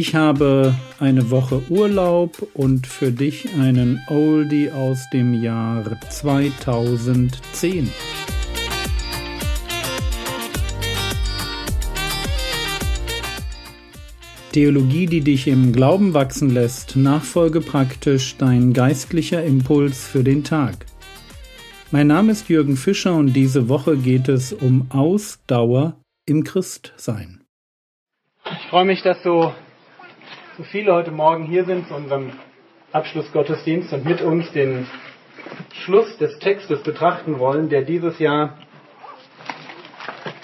Ich habe eine Woche Urlaub und für dich einen Oldie aus dem Jahr 2010. Theologie, die dich im Glauben wachsen lässt, nachfolge praktisch dein geistlicher Impuls für den Tag. Mein Name ist Jürgen Fischer und diese Woche geht es um Ausdauer im Christsein. Ich freue mich, dass so so viele heute Morgen hier sind zu unserem Abschlussgottesdienst und mit uns den Schluss des Textes betrachten wollen, der dieses Jahr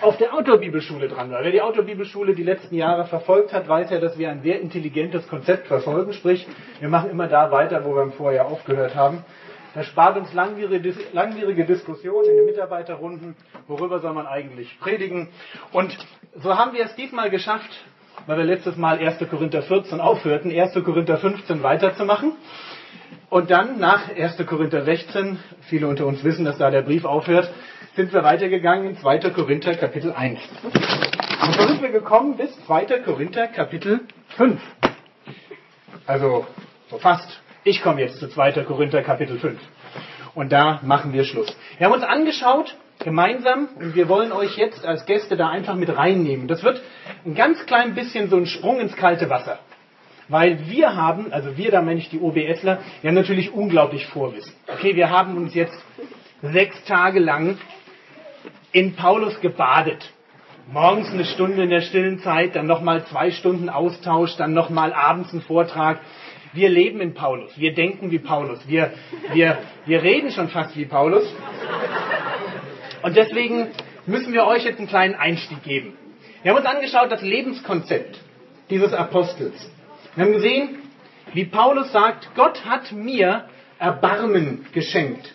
auf der Autobibelschule dran war. Wer die Autobibelschule die letzten Jahre verfolgt hat, weiß ja, dass wir ein sehr intelligentes Konzept verfolgen. Sprich, wir machen immer da weiter, wo wir vorher aufgehört haben. Das spart uns langwierige, langwierige Diskussionen in den Mitarbeiterrunden, worüber soll man eigentlich predigen. Und so haben wir es diesmal geschafft, weil wir letztes Mal 1. Korinther 14 aufhörten, 1. Korinther 15 weiterzumachen. Und dann nach 1. Korinther 16, viele unter uns wissen, dass da der Brief aufhört, sind wir weitergegangen in 2. Korinther Kapitel 1. Und so sind wir gekommen bis 2. Korinther Kapitel 5. Also so fast. Ich komme jetzt zu 2. Korinther Kapitel 5. Und da machen wir Schluss. Wir haben uns angeschaut, gemeinsam, und wir wollen euch jetzt als Gäste da einfach mit reinnehmen. Das wird ein ganz klein bisschen so ein Sprung ins kalte Wasser. Weil wir haben, also wir, da meine ich die OBSler, ja natürlich unglaublich Vorwissen. Okay, wir haben uns jetzt sechs Tage lang in Paulus gebadet. Morgens eine Stunde in der stillen Zeit, dann nochmal zwei Stunden Austausch, dann nochmal abends ein Vortrag. Wir leben in Paulus, wir denken wie Paulus, wir, wir, wir reden schon fast wie Paulus. Und deswegen müssen wir euch jetzt einen kleinen Einstieg geben. Wir haben uns angeschaut das Lebenskonzept dieses Apostels. Wir haben gesehen, wie Paulus sagt, Gott hat mir Erbarmen geschenkt.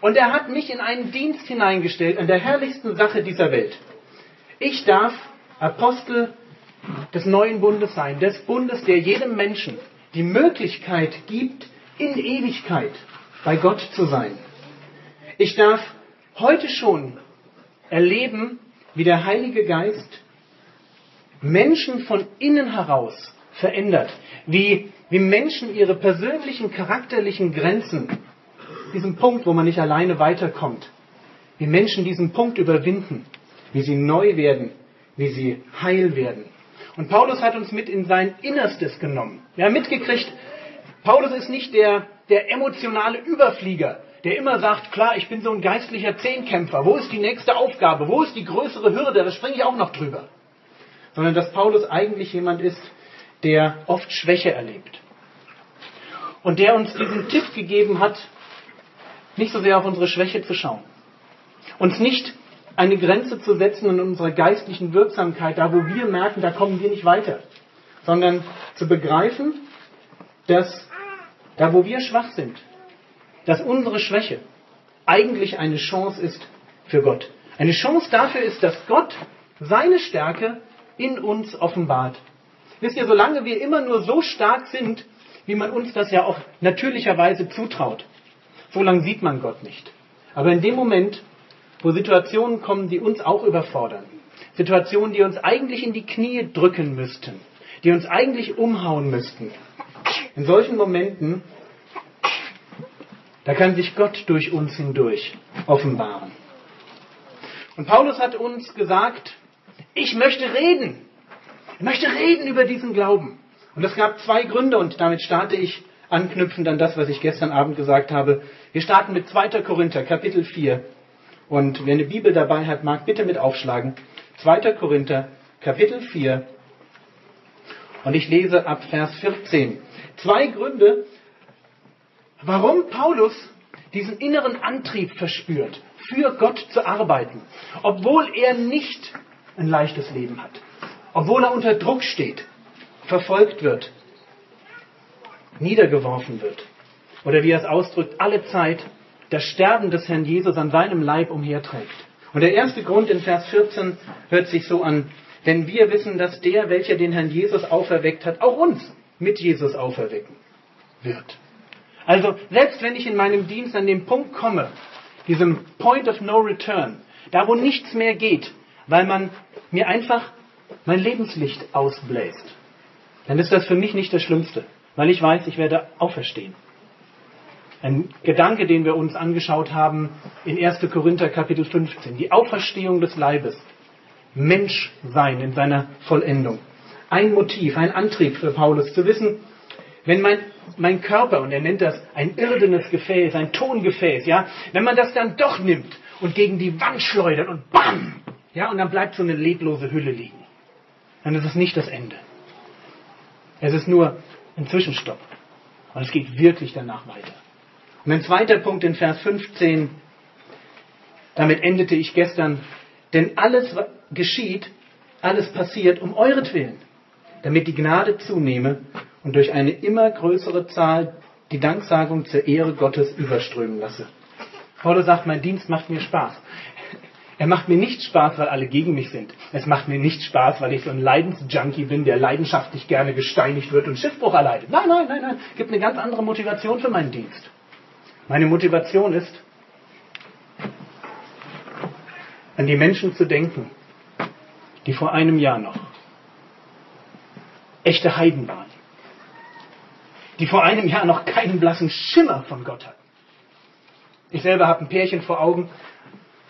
Und er hat mich in einen Dienst hineingestellt an der herrlichsten Sache dieser Welt. Ich darf Apostel des neuen Bundes sein, des Bundes, der jedem Menschen die Möglichkeit gibt, in Ewigkeit bei Gott zu sein. Ich darf heute schon erleben, wie der Heilige Geist Menschen von innen heraus verändert, wie, wie Menschen ihre persönlichen charakterlichen Grenzen, diesen Punkt, wo man nicht alleine weiterkommt, wie Menschen diesen Punkt überwinden, wie sie neu werden, wie sie heil werden. Und Paulus hat uns mit in sein Innerstes genommen. Wir haben mitgekriegt, Paulus ist nicht der, der emotionale Überflieger, der immer sagt, klar, ich bin so ein geistlicher Zehnkämpfer, wo ist die nächste Aufgabe, wo ist die größere Hürde, da springe ich auch noch drüber. Sondern dass Paulus eigentlich jemand ist, der oft Schwäche erlebt. Und der uns diesen Tipp gegeben hat, nicht so sehr auf unsere Schwäche zu schauen. Uns nicht eine Grenze zu setzen in unserer geistlichen Wirksamkeit, da wo wir merken, da kommen wir nicht weiter, sondern zu begreifen, dass da wo wir schwach sind, dass unsere Schwäche eigentlich eine Chance ist für Gott. Eine Chance dafür ist, dass Gott seine Stärke in uns offenbart. Wisst ihr, solange wir immer nur so stark sind, wie man uns das ja auch natürlicherweise zutraut, solange sieht man Gott nicht. Aber in dem Moment, wo Situationen kommen, die uns auch überfordern, Situationen, die uns eigentlich in die Knie drücken müssten, die uns eigentlich umhauen müssten, in solchen Momenten, da kann sich Gott durch uns hindurch offenbaren. Und Paulus hat uns gesagt, ich möchte reden. Ich möchte reden über diesen Glauben. Und es gab zwei Gründe und damit starte ich anknüpfend an das, was ich gestern Abend gesagt habe. Wir starten mit 2. Korinther, Kapitel 4. Und wer eine Bibel dabei hat, mag bitte mit aufschlagen. 2. Korinther, Kapitel 4. Und ich lese ab Vers 14. Zwei Gründe, warum Paulus diesen inneren Antrieb verspürt, für Gott zu arbeiten, obwohl er nicht ein leichtes Leben hat. Obwohl er unter Druck steht, verfolgt wird, niedergeworfen wird. Oder wie er es ausdrückt, alle Zeit das Sterben des Herrn Jesus an seinem Leib umherträgt. Und der erste Grund in Vers 14 hört sich so an, denn wir wissen, dass der, welcher den Herrn Jesus auferweckt hat, auch uns mit Jesus auferwecken wird. Also selbst wenn ich in meinem Dienst an den Punkt komme, diesem Point of No Return, da wo nichts mehr geht, weil man mir einfach mein Lebenslicht ausbläst. dann ist das für mich nicht das Schlimmste, weil ich weiß, ich werde auferstehen. Ein Gedanke, den wir uns angeschaut haben in 1. Korinther Kapitel 15. Die Auferstehung des Leibes. Mensch sein in seiner Vollendung. Ein Motiv, ein Antrieb für Paulus zu wissen, wenn mein, mein Körper, und er nennt das ein irdenes Gefäß, ein Tongefäß, ja, wenn man das dann doch nimmt und gegen die Wand schleudert und BAM! Ja, und dann bleibt so eine leblose Hülle liegen. Dann ist es nicht das Ende. Es ist nur ein Zwischenstopp. Und es geht wirklich danach weiter. Und ein zweiter Punkt in Vers 15, damit endete ich gestern, denn alles geschieht, alles passiert um euretwillen, damit die Gnade zunehme und durch eine immer größere Zahl die Danksagung zur Ehre Gottes überströmen lasse. Paulus sagt, mein Dienst macht mir Spaß. Er macht mir nicht Spaß, weil alle gegen mich sind. Es macht mir nicht Spaß, weil ich so ein Leidensjunkie bin, der leidenschaftlich gerne gesteinigt wird und Schiffbruch erleidet. Nein, nein, nein, nein. Es gibt eine ganz andere Motivation für meinen Dienst. Meine Motivation ist, an die Menschen zu denken, die vor einem Jahr noch echte Heiden waren, die vor einem Jahr noch keinen blassen Schimmer von Gott hatten. Ich selber habe ein Pärchen vor Augen,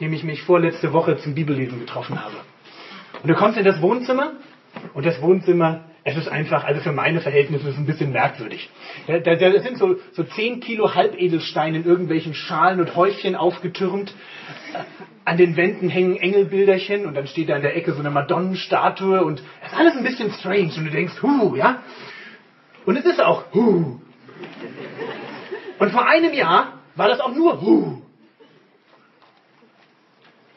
dem ich mich vorletzte Woche zum Bibellesen getroffen habe. Und du kommst in das Wohnzimmer und das Wohnzimmer es ist einfach, also für meine Verhältnisse ist es ein bisschen merkwürdig. Da, da, da sind so, so 10 Kilo Halbedelsteine in irgendwelchen Schalen und Häufchen aufgetürmt. An den Wänden hängen Engelbilderchen und dann steht da in der Ecke so eine Madonnenstatue und es ist alles ein bisschen strange und du denkst, hu, ja? Und es ist auch hu. Und vor einem Jahr war das auch nur hu.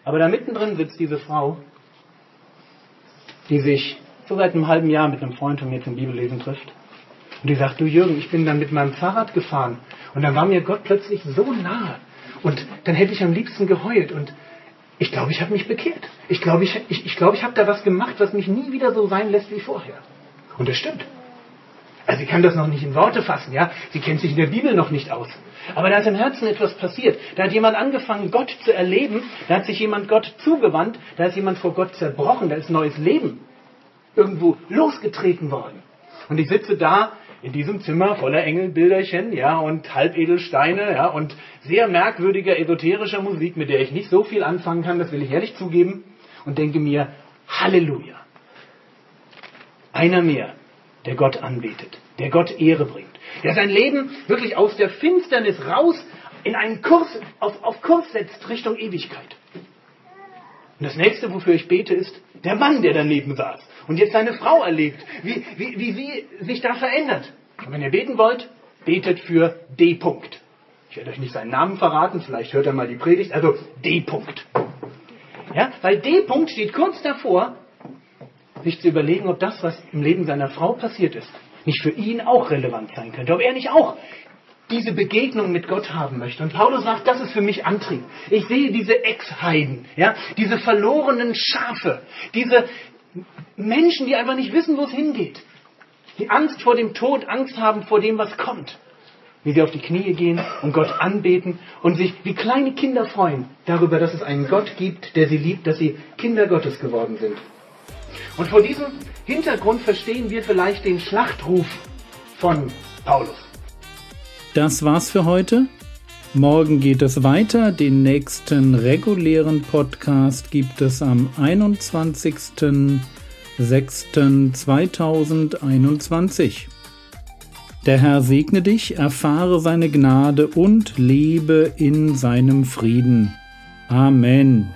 Aber da mittendrin sitzt diese Frau, die sich so seit einem halben Jahr mit einem Freund von mir zum Bibellesen trifft. Und die sagt, du Jürgen, ich bin dann mit meinem Fahrrad gefahren und dann war mir Gott plötzlich so nahe. Und dann hätte ich am liebsten geheult und ich glaube, ich habe mich bekehrt. Ich glaube, ich, ich, ich, glaube, ich habe da was gemacht, was mich nie wieder so sein lässt wie vorher. Und das stimmt. Also sie kann das noch nicht in Worte fassen, ja. Sie kennt sich in der Bibel noch nicht aus. Aber da ist im Herzen etwas passiert. Da hat jemand angefangen, Gott zu erleben. Da hat sich jemand Gott zugewandt. Da ist jemand vor Gott zerbrochen. Da ist neues Leben irgendwo losgetreten worden. Und ich sitze da in diesem Zimmer voller Engelbilderchen, ja, und Halbedelsteine, ja, und sehr merkwürdiger esoterischer Musik, mit der ich nicht so viel anfangen kann, das will ich ehrlich zugeben, und denke mir, Halleluja. Einer mehr, der Gott anbetet, der Gott Ehre bringt, der sein Leben wirklich aus der Finsternis raus in einen Kurs, auf, auf Kurs setzt Richtung Ewigkeit. Und das nächste, wofür ich bete, ist der Mann, der daneben saß und jetzt seine Frau erlebt, wie, wie, wie sie sich da verändert. Und wenn ihr beten wollt, betet für D. -Punkt. Ich werde euch nicht seinen Namen verraten, vielleicht hört er mal die Predigt, also D. -Punkt. Ja, weil D. -Punkt steht kurz davor, sich zu überlegen, ob das, was im Leben seiner Frau passiert ist, nicht für ihn auch relevant sein könnte, ob er nicht auch diese Begegnung mit Gott haben möchte. Und Paulus sagt, das ist für mich Antrieb. Ich sehe diese Ex-Heiden, ja, diese verlorenen Schafe, diese Menschen, die einfach nicht wissen, wo es hingeht. Die Angst vor dem Tod, Angst haben vor dem, was kommt. Wie sie auf die Knie gehen und Gott anbeten und sich wie kleine Kinder freuen darüber, dass es einen Gott gibt, der sie liebt, dass sie Kinder Gottes geworden sind. Und vor diesem Hintergrund verstehen wir vielleicht den Schlachtruf von Paulus. Das war's für heute. Morgen geht es weiter. Den nächsten regulären Podcast gibt es am 21.06.2021. Der Herr segne dich, erfahre seine Gnade und lebe in seinem Frieden. Amen.